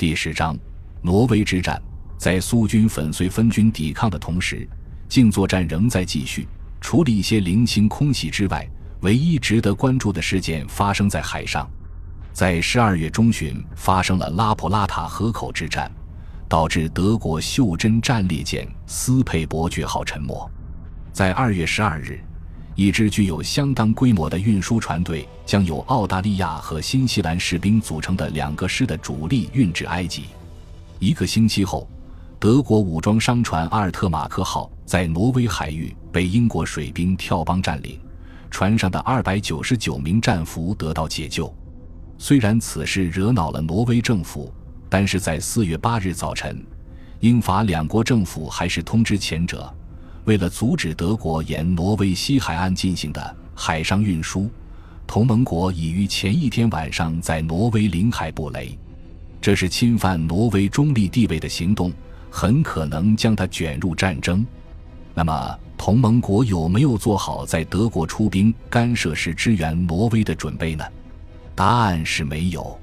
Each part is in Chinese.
第十章，挪威之战。在苏军粉碎分军抵抗的同时，静作战仍在继续。除了一些零星空袭之外，唯一值得关注的事件发生在海上。在十二月中旬，发生了拉普拉塔河口之战，导致德国袖珍战列舰斯佩伯爵号沉没。在二月十二日，一支具有相当规模的运输船队将由澳大利亚和新西兰士兵组成的两个师的主力运至埃及。一个星期后。德国武装商船阿尔特马克号在挪威海域被英国水兵跳帮占领，船上的二百九十九名战俘得到解救。虽然此事惹恼了挪威政府，但是在四月八日早晨，英法两国政府还是通知前者，为了阻止德国沿挪威西海岸进行的海上运输，同盟国已于前一天晚上在挪威领海布雷，这是侵犯挪威中立地位的行动。很可能将它卷入战争。那么，同盟国有没有做好在德国出兵干涉时支援挪威的准备呢？答案是没有。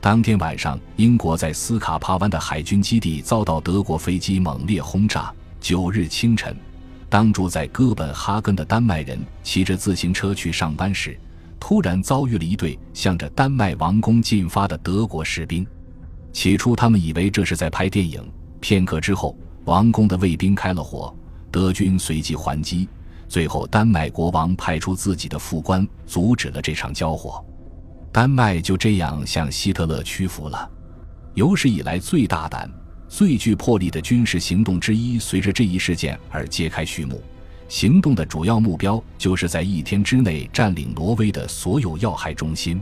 当天晚上，英国在斯卡帕湾的海军基地遭到德国飞机猛烈轰炸。九日清晨，当住在哥本哈根的丹麦人骑着自行车去上班时，突然遭遇了一队向着丹麦王宫进发的德国士兵。起初，他们以为这是在拍电影。片刻之后，王宫的卫兵开了火，德军随即还击。最后，丹麦国王派出自己的副官阻止了这场交火。丹麦就这样向希特勒屈服了。有史以来最大胆、最具魄力的军事行动之一，随着这一事件而揭开序幕。行动的主要目标就是在一天之内占领挪威的所有要害中心。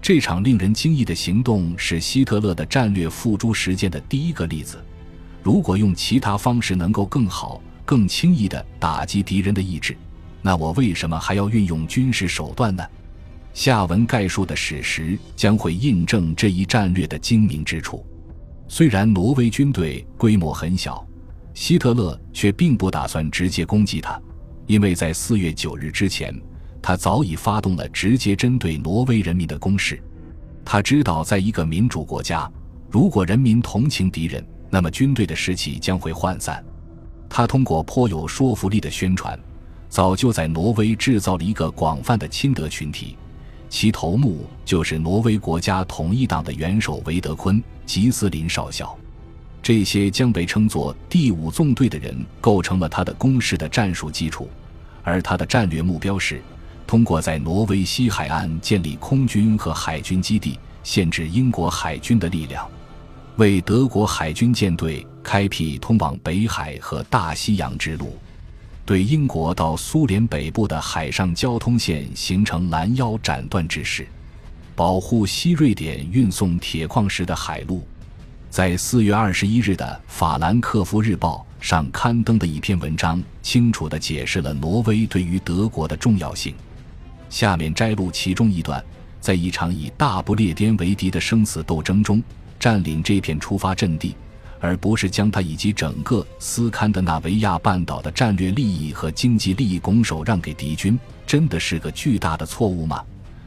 这场令人惊异的行动是希特勒的战略付诸实践的第一个例子。如果用其他方式能够更好、更轻易地打击敌人的意志，那我为什么还要运用军事手段呢？下文概述的史实将会印证这一战略的精明之处。虽然挪威军队规模很小，希特勒却并不打算直接攻击他，因为在四月九日之前，他早已发动了直接针对挪威人民的攻势。他知道，在一个民主国家，如果人民同情敌人，那么军队的士气将会涣散。他通过颇有说服力的宣传，早就在挪威制造了一个广泛的亲德群体，其头目就是挪威国家统一党的元首维德坤·吉斯林少校。这些将被称作第五纵队的人构成了他的攻势的战术基础，而他的战略目标是通过在挪威西海岸建立空军和海军基地，限制英国海军的力量。为德国海军舰队开辟通往北海和大西洋之路，对英国到苏联北部的海上交通线形成拦腰斩断之势，保护西瑞典运送铁矿石的海路。在四月二十一日的《法兰克福日报》上刊登的一篇文章，清楚地解释了挪威对于德国的重要性。下面摘录其中一段：在一场以大不列颠为敌的生死斗争中。占领这片出发阵地，而不是将它以及整个斯堪的纳维亚半岛的战略利益和经济利益拱手让给敌军，真的是个巨大的错误吗？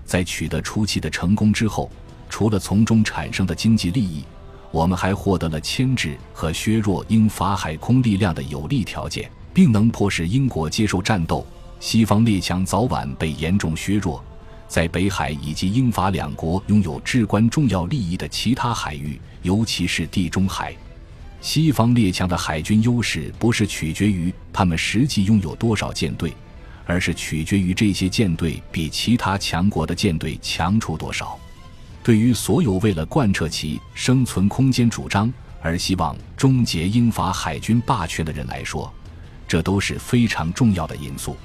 在取得初期的成功之后，除了从中产生的经济利益，我们还获得了牵制和削弱英法海空力量的有利条件，并能迫使英国接受战斗。西方列强早晚被严重削弱。在北海以及英法两国拥有至关重要利益的其他海域，尤其是地中海，西方列强的海军优势不是取决于他们实际拥有多少舰队，而是取决于这些舰队比其他强国的舰队强出多少。对于所有为了贯彻其生存空间主张而希望终结英法海军霸权的人来说，这都是非常重要的因素。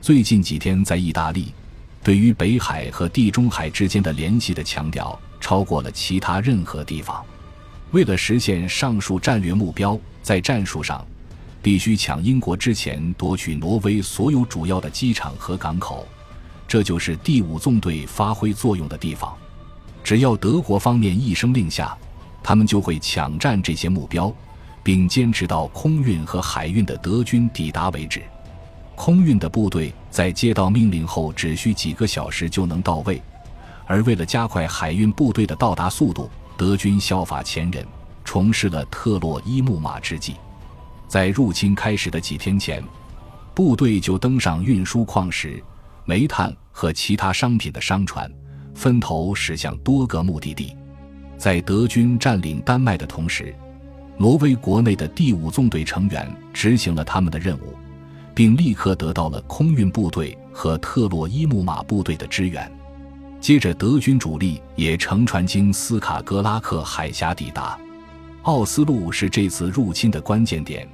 最近几天在意大利。对于北海和地中海之间的联系的强调超过了其他任何地方。为了实现上述战略目标，在战术上，必须抢英国之前夺取挪威所有主要的机场和港口，这就是第五纵队发挥作用的地方。只要德国方面一声令下，他们就会抢占这些目标，并坚持到空运和海运的德军抵达为止。空运的部队在接到命令后，只需几个小时就能到位；而为了加快海运部队的到达速度，德军效法前人，重施了特洛伊木马之计。在入侵开始的几天前，部队就登上运输矿石、煤炭和其他商品的商船，分头驶向多个目的地。在德军占领丹麦的同时，挪威国内的第五纵队成员执行了他们的任务，并立刻得到了空运部队和特洛伊木马部队的支援。接着，德军主力也乘船经斯卡格拉克海峡抵达。奥斯陆是这次入侵的关键点，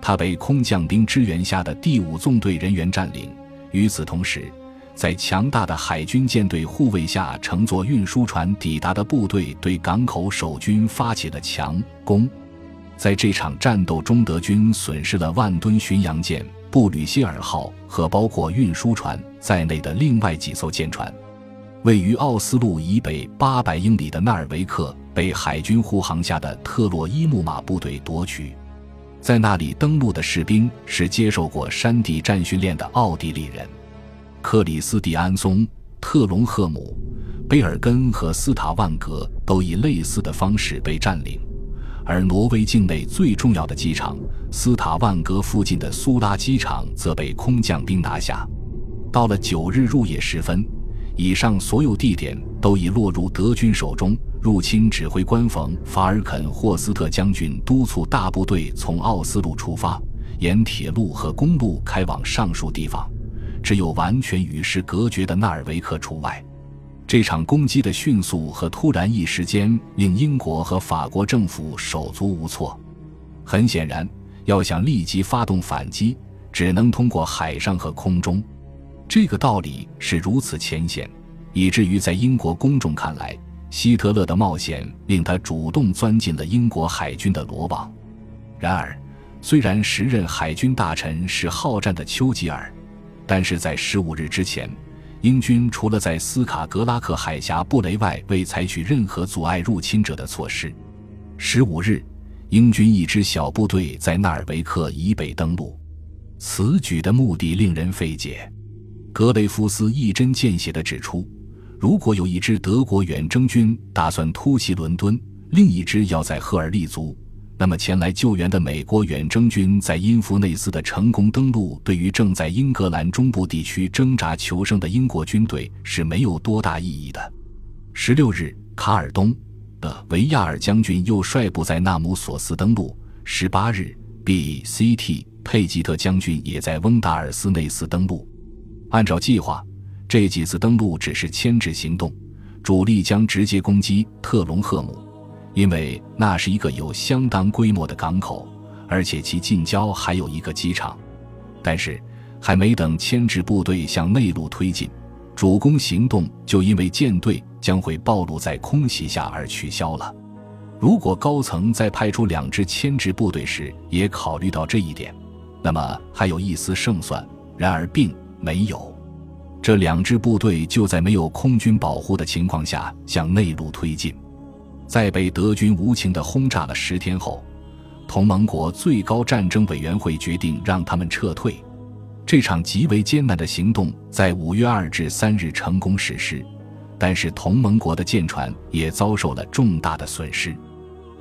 它被空降兵支援下的第五纵队人员占领。与此同时，在强大的海军舰队护卫下，乘坐运输船抵达的部队对港口守军发起了强攻。在这场战斗中，德军损失了万吨巡洋舰布吕歇尔号和包括运输船在内的另外几艘舰船。位于奥斯陆以北八百英里的纳尔维克被海军护航下的特洛伊木马部队夺取，在那里登陆的士兵是接受过山地战训练的奥地利人。克里斯蒂安松、特隆赫姆、贝尔根和斯塔万格都以类似的方式被占领，而挪威境内最重要的机场斯塔万格附近的苏拉机场则被空降兵拿下。到了九日入夜时分。以上所有地点都已落入德军手中。入侵指挥官冯·法尔肯霍斯特将军督促大部队从奥斯陆出发，沿铁路和公路开往上述地方，只有完全与世隔绝的纳尔维克除外。这场攻击的迅速和突然一时间令英国和法国政府手足无措。很显然，要想立即发动反击，只能通过海上和空中。这个道理是如此浅显，以至于在英国公众看来，希特勒的冒险令他主动钻进了英国海军的罗网。然而，虽然时任海军大臣是好战的丘吉尔，但是在十五日之前，英军除了在斯卡格拉克海峡布雷外，未采取任何阻碍入侵者的措施。十五日，英军一支小部队在纳尔维克以北登陆，此举的目的令人费解。格雷夫斯一针见血地指出，如果有一支德国远征军打算突袭伦敦，另一支要在赫尔立足，那么前来救援的美国远征军在因弗内斯的成功登陆，对于正在英格兰中部地区挣扎求生的英国军队是没有多大意义的。十六日，卡尔东的维亚尔将军又率部在纳姆索斯登陆。十八日，B.C.T. 佩吉特将军也在翁达尔斯内斯登陆。按照计划，这几次登陆只是牵制行动，主力将直接攻击特隆赫姆，因为那是一个有相当规模的港口，而且其近郊还有一个机场。但是，还没等牵制部队向内陆推进，主攻行动就因为舰队将会暴露在空袭下而取消了。如果高层在派出两支牵制部队时也考虑到这一点，那么还有一丝胜算。然而，并。没有，这两支部队就在没有空军保护的情况下向内陆推进，在被德军无情地轰炸了十天后，同盟国最高战争委员会决定让他们撤退。这场极为艰难的行动在五月二至三日成功实施，但是同盟国的舰船也遭受了重大的损失。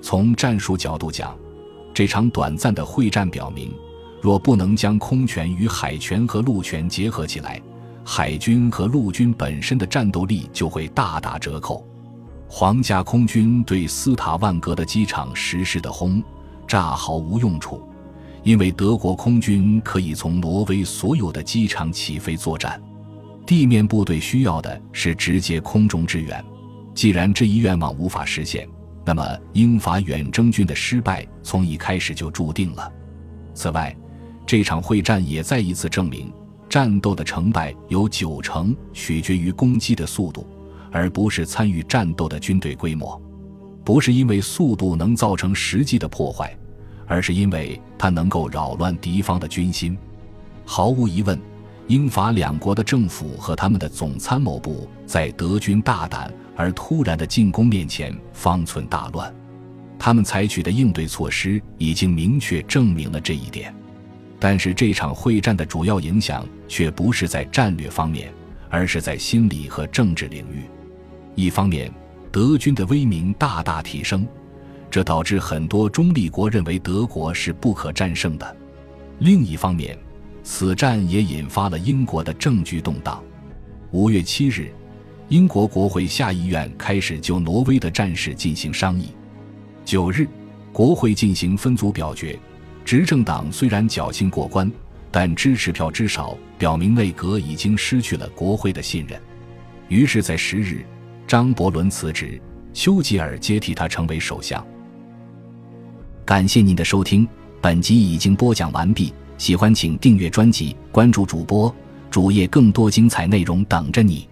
从战术角度讲，这场短暂的会战表明。若不能将空权与海权和陆权结合起来，海军和陆军本身的战斗力就会大打折扣。皇家空军对斯塔万格的机场实施的轰炸毫无用处，因为德国空军可以从挪威所有的机场起飞作战。地面部队需要的是直接空中支援。既然这一愿望无法实现，那么英法远征军的失败从一开始就注定了。此外，这场会战也再一次证明，战斗的成败有九成取决于攻击的速度，而不是参与战斗的军队规模。不是因为速度能造成实际的破坏，而是因为它能够扰乱敌方的军心。毫无疑问，英法两国的政府和他们的总参谋部在德军大胆而突然的进攻面前方寸大乱。他们采取的应对措施已经明确证明了这一点。但是这场会战的主要影响却不是在战略方面，而是在心理和政治领域。一方面，德军的威名大大提升，这导致很多中立国认为德国是不可战胜的。另一方面，此战也引发了英国的政局动荡。五月七日，英国国会下议院开始就挪威的战事进行商议。九日，国会进行分组表决，执政党虽然侥幸过关，但支持票之少表明内阁已经失去了国会的信任。于是，在十日，张伯伦辞职，丘吉尔接替他成为首相。感谢您的收听，本集已经播讲完毕。喜欢请订阅专辑，关注主播主页，更多精彩内容等着你。